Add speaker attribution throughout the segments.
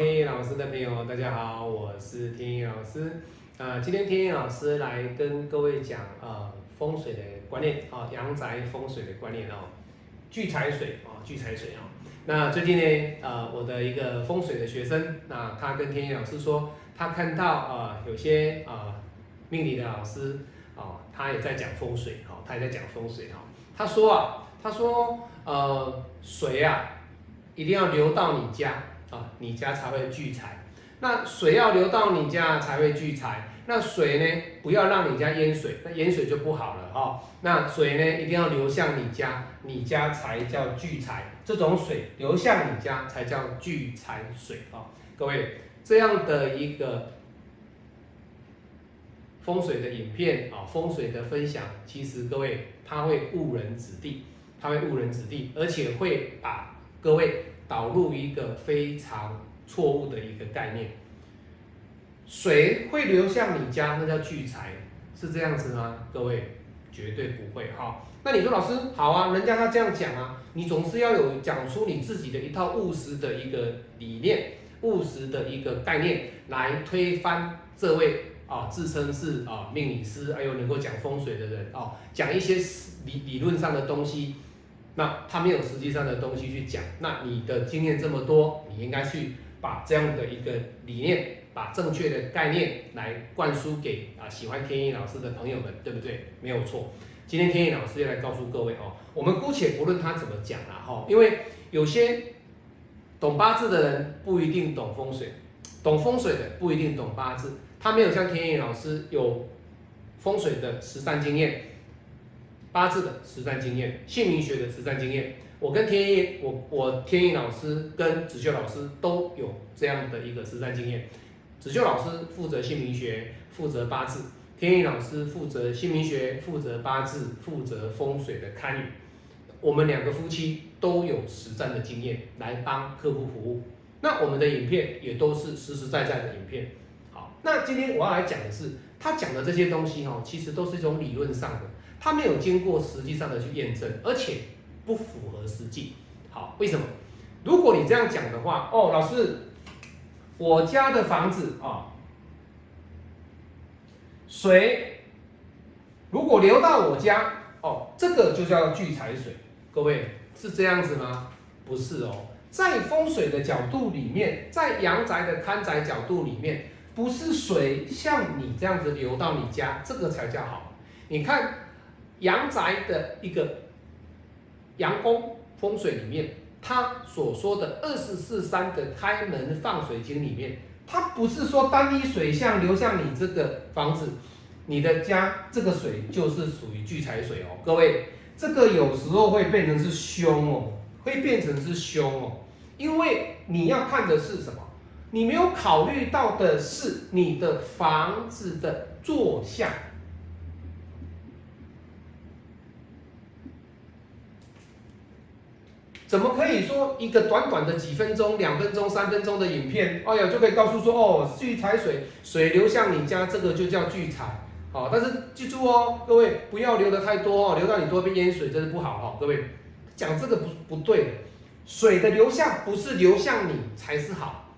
Speaker 1: 天意老师的朋友，大家好，我是天意老师。啊，今天天意老师来跟各位讲啊风水的观念啊，阳宅风水的观念哦，聚财水啊，聚财水啊。那最近呢，呃，我的一个风水的学生，那他跟天意老师说，他看到啊有些啊命理的老师啊，他也在讲风水哈，他也在讲风水哈。他说啊，他说呃水啊一定要流到你家。啊，你家才会聚财。那水要流到你家才会聚财。那水呢，不要让你家淹水，那淹水就不好了哈。那水呢，一定要流向你家，你家才叫聚财。这种水流向你家才叫聚财水啊。各位，这样的一个风水的影片啊，风水的分享，其实各位他会误人子弟，他会误人子弟，而且会把各位。导入一个非常错误的一个概念，水会流向你家，那叫聚财，是这样子吗？各位绝对不会哈。那你说老师好啊，人家他这样讲啊，你总是要有讲出你自己的一套务实的一个理念、务实的一个概念来推翻这位啊自称是啊命理师，还有能够讲风水的人哦，讲一些理理论上的东西。那他没有实际上的东西去讲，那你的经验这么多，你应该去把这样的一个理念，把正确的概念来灌输给啊喜欢天意老师的朋友们，对不对？没有错。今天天意老师要来告诉各位哦，我们姑且不论他怎么讲了哈，因为有些懂八字的人不一定懂风水，懂风水的不一定懂八字，他没有像天意老师有风水的实战经验。八字的实战经验，姓名学的实战经验，我跟天意，我我天意老师跟子秀老师都有这样的一个实战经验。子秀老师负责姓名学，负责八字；天意老师负责姓名学，负责八字，负责风水的堪舆。我们两个夫妻都有实战的经验来帮客户服务。那我们的影片也都是实实在在的影片。好，那今天我要来讲的是，他讲的这些东西哈，其实都是一种理论上的。他没有经过实际上的去验证，而且不符合实际。好，为什么？如果你这样讲的话，哦，老师，我家的房子啊，水如果流到我家，哦，这个就叫聚财水。各位是这样子吗？不是哦，在风水的角度里面，在阳宅的看宅角度里面，不是水像你这样子流到你家，这个才叫好。你看。阳宅的一个阳宫风水里面，他所说的二十四三的开门放水经里面，它不是说单一水向流向你这个房子，你的家这个水就是属于聚财水哦。各位，这个有时候会变成是凶哦，会变成是凶哦，因为你要看的是什么？你没有考虑到的是你的房子的坐向。怎么可以说一个短短的几分钟、两分钟、三分钟的影片，哎呀，就可以告诉说哦，聚财水，水流向你家，这个就叫聚财。好，但是记住哦，各位不要流的太多哦，流到你多边淹水，这是不好哈。各位讲这个不不对，水的流向不是流向你才是好。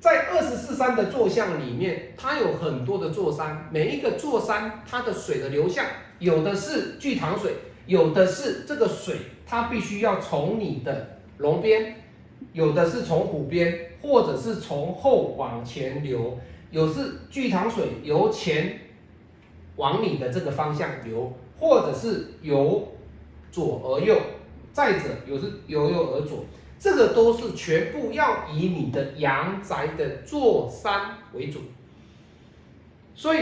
Speaker 1: 在二十四山的坐向里面，它有很多的座山，每一个座山它的水的流向，有的是聚塘水，有的是这个水。它必须要从你的龙边，有的是从虎边，或者是从后往前流，有是聚塘水由前往你的这个方向流，或者是由左而右，再者有是由右而左，这个都是全部要以你的阳宅的坐山为主，所以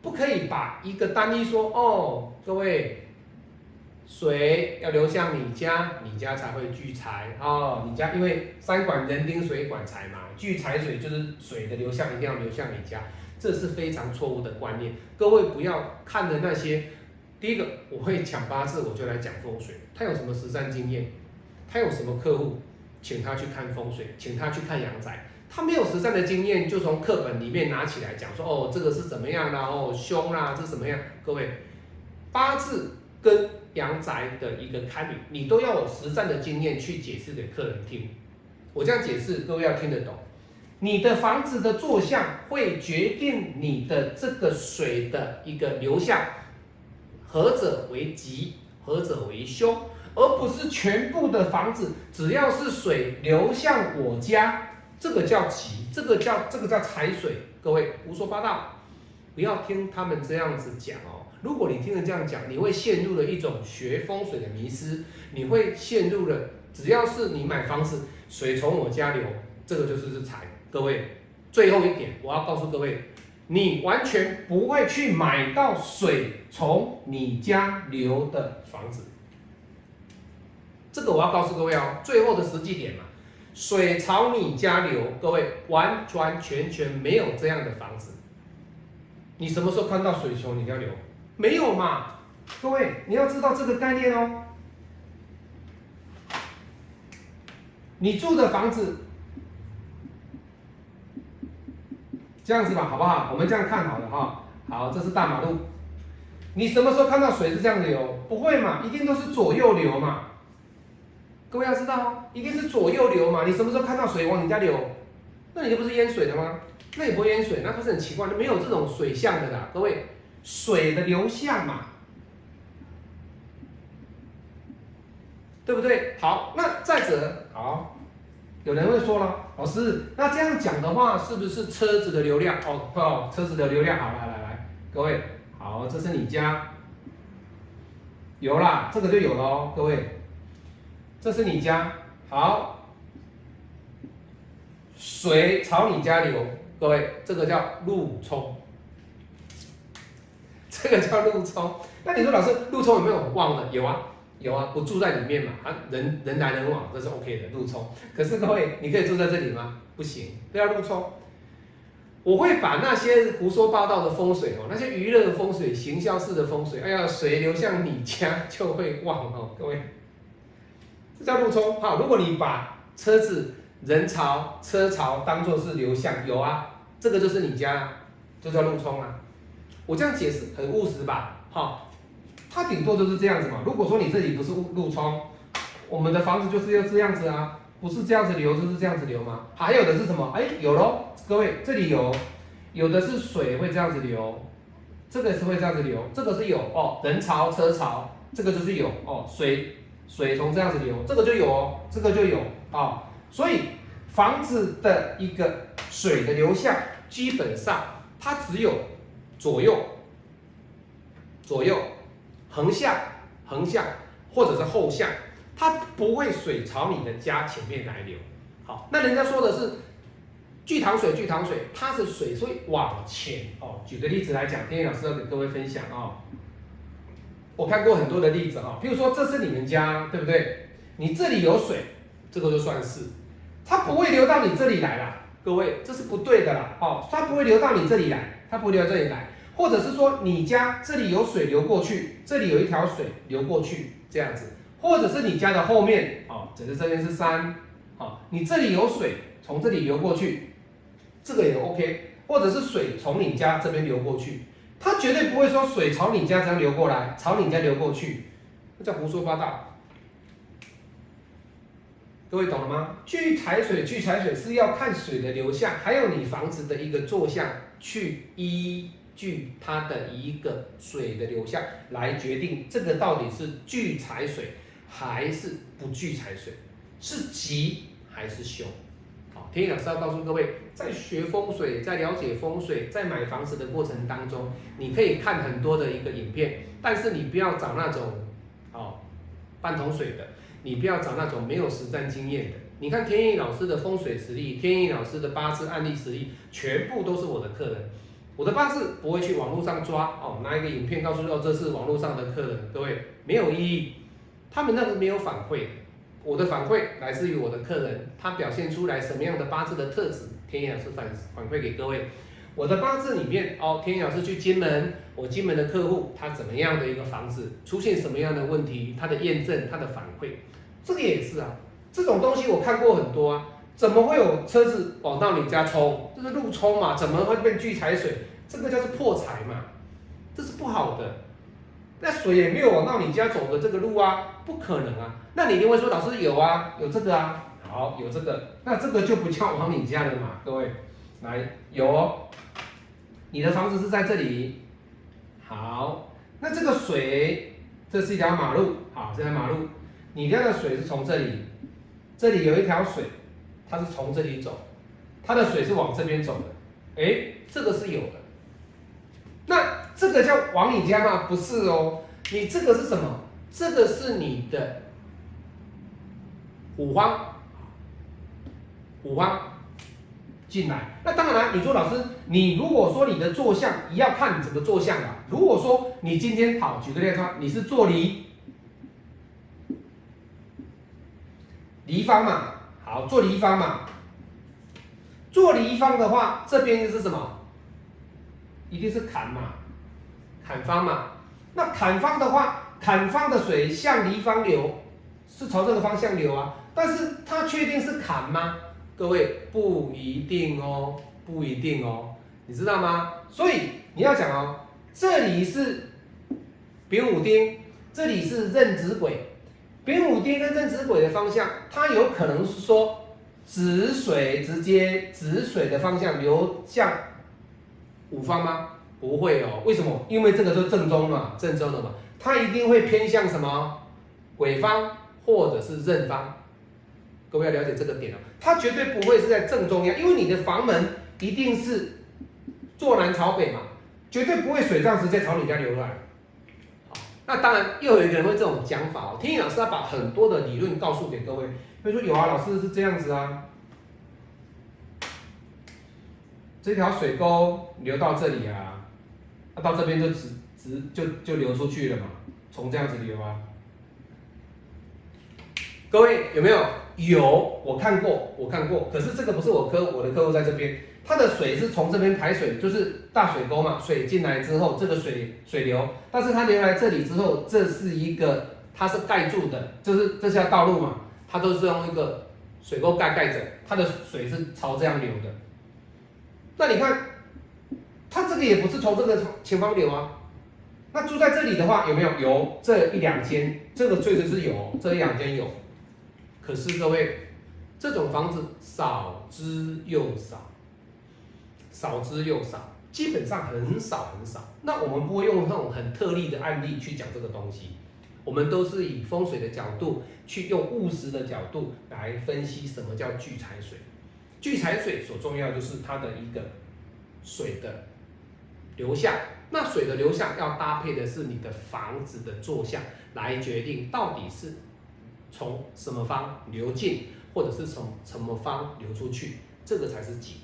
Speaker 1: 不可以把一个单一说哦，各位。水要流向你家，你家才会聚财哦。你家因为山管人丁，水管财嘛，聚财水就是水的流向一定要流向你家，这是非常错误的观念。各位不要看的那些，第一个我会讲八字，我就来讲风水。他有什么实战经验？他有什么客户，请他去看风水，请他去看阳宅。他没有实战的经验，就从课本里面拿起来讲说，哦，这个是怎么样的哦，凶啦，这是怎么样？各位，八字跟阳宅的一个堪舆，你都要有实战的经验去解释给客人听。我这样解释，各位要听得懂。你的房子的坐向会决定你的这个水的一个流向，何者为吉，何者为凶，而不是全部的房子只要是水流向我家，这个叫吉，这个叫这个叫财水。各位胡说八道，不要听他们这样子讲哦。如果你听人这样讲，你会陷入了一种学风水的迷失，你会陷入了只要是你买房子，水从我家流，这个就是是财。各位，最后一点我要告诉各位，你完全不会去买到水从你家流的房子。这个我要告诉各位哦，最后的实际点嘛，水朝你家流，各位完完全全没有这样的房子。你什么时候看到水从你家流？没有嘛？各位，你要知道这个概念哦。你住的房子这样子吧，好不好？我们这样看好了哈。好，这是大马路。你什么时候看到水是这样流？不会嘛？一定都是左右流嘛。各位要知道，一定是左右流嘛。你什么时候看到水往你家流？那你就不是淹水的吗？那也不会淹水，那不是很奇怪？那没有这种水象的啦，各位。水的流向嘛，对不对？好，那再者，好，有人会说了，老师，那这样讲的话，是不是车子的流量？哦，哦，车子的流量，好，来来来，各位，好，这是你家，有啦，这个就有了哦，各位，这是你家，好，水朝你家流，各位，这个叫路冲。这个叫路冲，那你说老师路冲有没有旺的？有啊，有啊，不住在里面嘛，啊人人来人往，这是 OK 的路冲。可是各位，你可以住在这里吗？不行，不要路冲。我会把那些胡说八道的风水哦，那些娱乐的风水、行销式的风水，哎呀，水流向你家就会旺哦，各位，这叫路冲。好，如果你把车子人潮、车潮当做是流向，有啊，这个就是你家，就叫路冲啊。我这样解释很务实吧？好，它顶多就是这样子嘛。如果说你这里不是路冲，我们的房子就是要这样子啊，不是这样子流就是这样子流吗？还有的是什么？哎，有喽，各位这里有，有的是水会这样子流，这个是会这样子流，这个是有哦，人潮车潮，这个就是有哦，水水从这样子流，这个就有哦，这个就有啊。所以房子的一个水的流向，基本上它只有。左右，左右，横向，横向，或者是后向，它不会水朝你的家前面来流。好，那人家说的是聚糖水，聚糖水，它是水会往前哦。举个例子来讲，天野老师要给各位分享哦。我看过很多的例子哈，比如说这是你们家，对不对？你这里有水，这个就算是，它不会流到你这里来了。各位，这是不对的啦。哦，它不会流到你这里来。它不会流到这里来，或者是说你家这里有水流过去，这里有一条水流过去这样子，或者是你家的后面哦，只是这边是山，哦，你这里有水从这里流过去，这个也 OK，或者是水从你家这边流过去，它绝对不会说水朝你家这样流过来，朝你家流过去，那叫胡说八道。各位懂了吗？聚财水，聚财水是要看水的流向，还有你房子的一个坐向，去依据它的一个水的流向来决定这个到底是聚财水还是不聚财水，是吉还是凶。好，天意老师要告诉各位，在学风水，在了解风水，在买房子的过程当中，你可以看很多的一个影片，但是你不要找那种哦半桶水的。你不要找那种没有实战经验的。你看天意老师的风水实力，天意老师的八字案例实力，全部都是我的客人。我的八字不会去网络上抓哦，拿一个影片告诉哦这是网络上的客人，各位没有意义。他们那个没有反馈，我的反馈来自于我的客人，他表现出来什么样的八字的特质，天意老师反反馈给各位。我的八字里面哦，天意老师去金门，我金门的客户他怎么样的一个房子出现什么样的问题，他的验证，他的反馈。这个也是啊，这种东西我看过很多啊，怎么会有车子往到你家冲？这是路冲嘛？怎么会变聚财水？这个叫做破财嘛？这是不好的。那水也没有往到你家走的这个路啊，不可能啊。那你一定会说，老师有啊，有这个啊，好，有这个，那这个就不叫往你家了嘛，各位。来有哦，你的房子是在这里，好，那这个水，这是一条马路，好，这条马路，你家的水是从这里，这里有一条水，它是从这里走，它的水是往这边走的，哎，这个是有的，那这个叫往你家吗？不是哦，你这个是什么？这个是你的五方，五方。进来，那当然。你说老师，你如果说你的坐向，也要看你怎么坐向啊。如果说你今天好，举个例子说，你是坐离离方嘛，好，坐离方嘛，做离方的话，这边是什么？一定是坎嘛，坎方嘛。那坎方的话，坎方的水向离方流，是朝这个方向流啊。但是它确定是坎吗？各位不一定哦，不一定哦，你知道吗？所以你要讲哦，这里是丙午丁，这里是壬子癸，丙午丁跟壬子癸的方向，它有可能是说子水直接子水的方向流向午方吗？不会哦，为什么？因为这个是正中嘛，正中的嘛，它一定会偏向什么癸方或者是壬方。各位要了解这个点哦，它绝对不会是在正中央，因为你的房门一定是坐南朝北嘛，绝对不会水这样直接朝你家流来。那当然又有一个人会这种讲法哦，天意老师要把很多的理论告诉给各位，他说有啊，老师是这样子啊，这条水沟流到这里啊，那到这边就直直就就流出去了嘛，从这样子流啊。各位有没有？有，我看过，我看过。可是这个不是我客，我的客户在这边，它的水是从这边排水，就是大水沟嘛，水进来之后，这个水水流，但是它流来这里之后，这是一个，它是盖住的，就是这条道路嘛，它都是用一个水沟盖盖着，它的水是朝这样流的。那你看，它这个也不是从这个前方流啊。那住在这里的话，有没有？有，这一两间，这个确实是有，这一两间有。可是各位，这种房子少之又少，少之又少，基本上很少很少。那我们不会用那种很特例的案例去讲这个东西，我们都是以风水的角度去用务实的角度来分析什么叫聚财水。聚财水所重要就是它的一个水的流向，那水的流向要搭配的是你的房子的坐向来决定到底是。从什么方流进，或者是从什么方流出去，这个才是吉。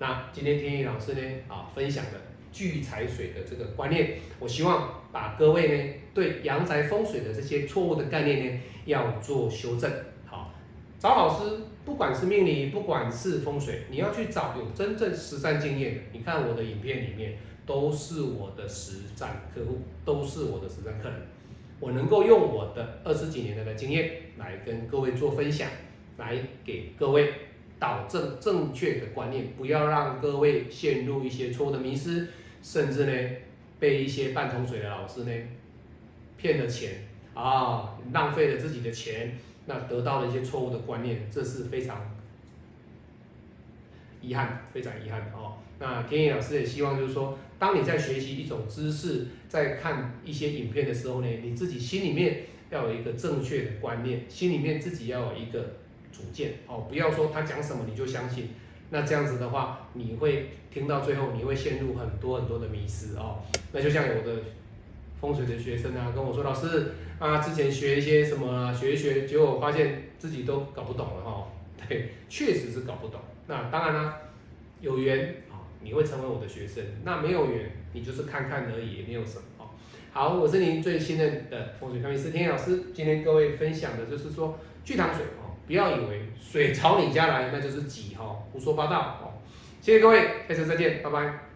Speaker 1: 那今天天意老师呢啊分享的聚财水的这个观念，我希望把各位呢对阳宅风水的这些错误的概念呢要做修正。好，找老师，不管是命理，不管是风水，你要去找有真正实战经验的。你看我的影片里面都是我的实战客户，都是我的实战客人。我能够用我的二十几年的经验来跟各位做分享，来给各位导正正确的观念，不要让各位陷入一些错误的迷失，甚至呢被一些半桶水的老师呢骗了钱啊，浪费了自己的钱，那得到了一些错误的观念，这是非常遗憾，非常遗憾哦。那天野老师也希望就是说。当你在学习一种知识，在看一些影片的时候呢，你自己心里面要有一个正确的观念，心里面自己要有一个主见哦，不要说他讲什么你就相信，那这样子的话，你会听到最后，你会陷入很多很多的迷失哦。那就像有的风水的学生啊跟我说，老师啊，之前学一些什么，学一学，结果发现自己都搞不懂了哈。对，确实是搞不懂。那当然啦，有缘啊。你会成为我的学生，那没有缘，你就是看看而已，也没有什么哦。好，我是您最信任的风水看命师天老师，今天各位分享的就是说聚糖水，不要以为水朝你家来那就是挤哈，胡说八道哦。谢谢各位，下次再见，拜拜。